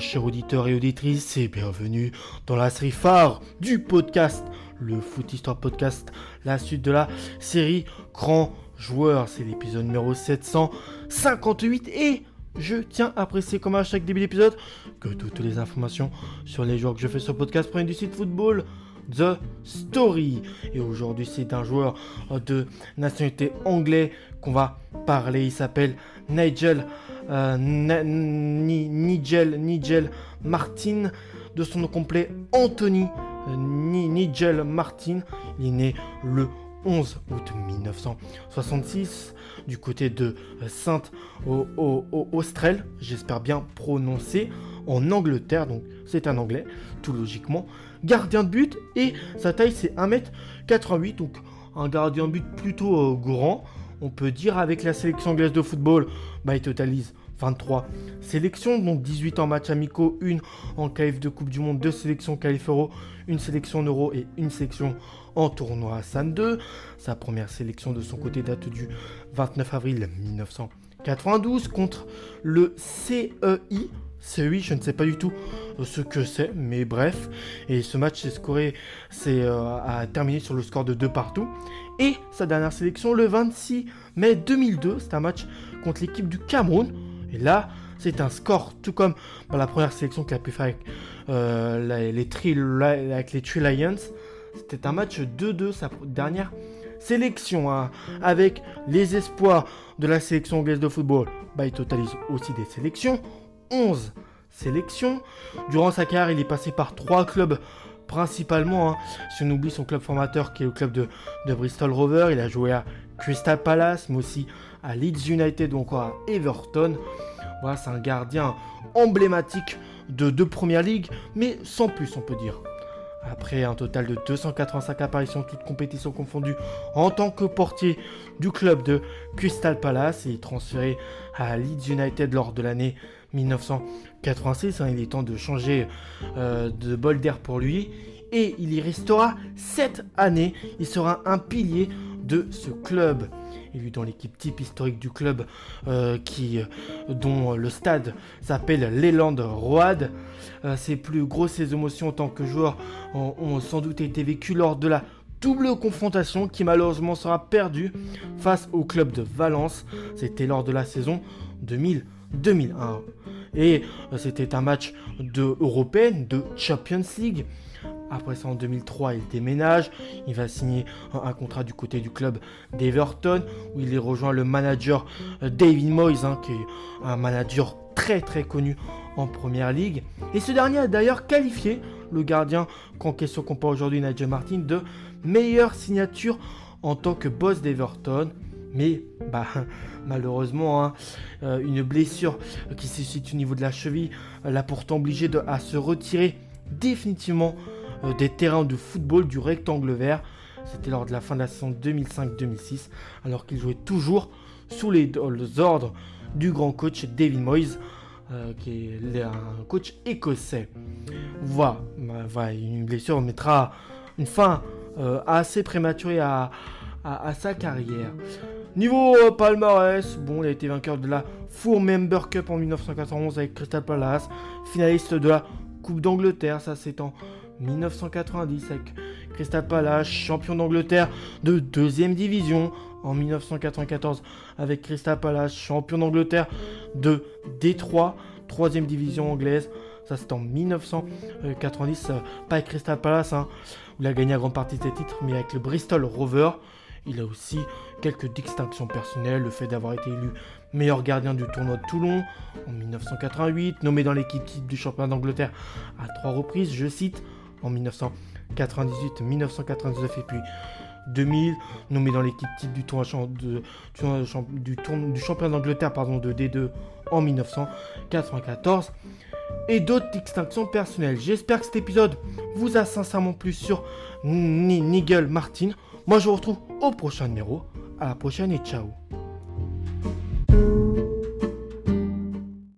Chers auditeurs et auditrices et bienvenue dans la série phare du podcast, le Foot Histoire Podcast, la suite de la série Grand Joueur. C'est l'épisode numéro 758 et je tiens à préciser comme à chaque début d'épisode que toutes les informations sur les joueurs que je fais sur le podcast prennent du site football. The Story. Et aujourd'hui, c'est un joueur de nationalité anglaise qu'on va parler. Il s'appelle Nigel, euh, Nigel, Nigel Martin. De son nom complet, Anthony euh, Nigel Martin. Il est né le 11 août 1966 du côté de Sainte Austrel, j'espère bien prononcer, en Angleterre, donc c'est un anglais, tout logiquement. Gardien de but et sa taille c'est 1m88, donc un gardien de but plutôt euh, grand. On peut dire avec la sélection anglaise de football, bah, il totalise 23 sélections, donc 18 en matchs amicaux, une en KF de Coupe du Monde, deux sélections KF Euro, une sélection en Euro et une sélection en tournoi SAN 2. Sa première sélection de son côté date du 29 avril 1992 contre le CEI. CEI, je ne sais pas du tout euh, ce que c'est, mais bref. Et ce match s'est scoré, c'est euh, terminé sur le score de 2 partout. Et sa dernière sélection le 26 mai 2002, c'est un match contre l'équipe du Cameroun. Et là, c'est un score, tout comme la première sélection qu'il a pu faire avec, euh, les, Tree Lions. C'était un match 2-2, sa dernière sélection hein, avec les espoirs de la sélection anglaise de football. Bah, il totalise aussi des sélections, 11 sélections. Durant sa carrière, il est passé par trois clubs principalement. Hein. Si on oublie son club formateur qui est le club de, Bristol Rovers, il a joué à Crystal Palace, mais aussi à Leeds United ou encore à Everton. Voilà, c'est un gardien emblématique de deux premières ligues, mais sans plus, on peut dire. Après un total de 285 apparitions, toutes compétitions confondues, en tant que portier du club de Crystal Palace, il est transféré à Leeds United lors de l'année 1986. Hein. il est temps de changer euh, de bol d'air pour lui. Et il y restera 7 années. Il sera un pilier de ce club élu dans l'équipe type historique du club euh, qui, dont le stade s'appelle Leland Road. Euh, ses plus grosses émotions en tant que joueur ont, sans doute été vécues lors de la double confrontation qui malheureusement sera perdue face au club de Valence. C'était lors de la saison 2000-2001. Et euh, c'était un match de européenne, de Champions League. Après ça, en 2003, il déménage. Il va signer un, contrat du côté du club d'Everton, où il est rejoint le manager euh, David Moyes, hein, qui est un manager très très connu en première ligue. Et ce dernier a d'ailleurs qualifié le gardien qu'en question qu'on parle aujourd'hui, Nigel Martin, de meilleure signature en tant que boss d'Everton. Mais bah, malheureusement, hein, euh, une blessure qui se situe au niveau de la cheville l'a pourtant obligé de, à se retirer définitivement euh, des terrains de football du rectangle vert. C'était lors de la fin de la saison 2005-2006, alors qu'il jouait toujours sous les, ordres du grand coach David Moyes, euh, qui est un coach écossais. Voilà, bah, une blessure mettra une fin euh, assez prématurée à, sa carrière. Niveau palmarès, bon, il a été vainqueur de la Four Member Cup en 1991 avec Crystal Palace, finaliste de la Coupe d'Angleterre, ça c'est en 1990 avec Crystal Palace, champion d'Angleterre de deuxième division en 1994 avec Crystal Palace, champion d'Angleterre de Détroit, troisième division anglaise. Ça c'est en 1990, euh, pas avec Crystal Palace, hein, où il a gagné la grande partie de ses titres, mais avec le Bristol Rover. Il a aussi quelques distinctions personnelles, le fait d'avoir été élu meilleur gardien du tournoi de Toulon en 1988, nommé dans l'équipe du championnat d'Angleterre à trois reprises, je cite, en 1998, 1999 et puis 2000, nommé dans l'équipe type du, tournoi du, championnat d'Angleterre pardon, de D2 en 1994 et d'autres distinctions personnelles. J'espère que cet épisode vous a sincèrement plu sur Nigel Martin. Moi je vous retrouve au prochain numéro. À la prochaine et ciao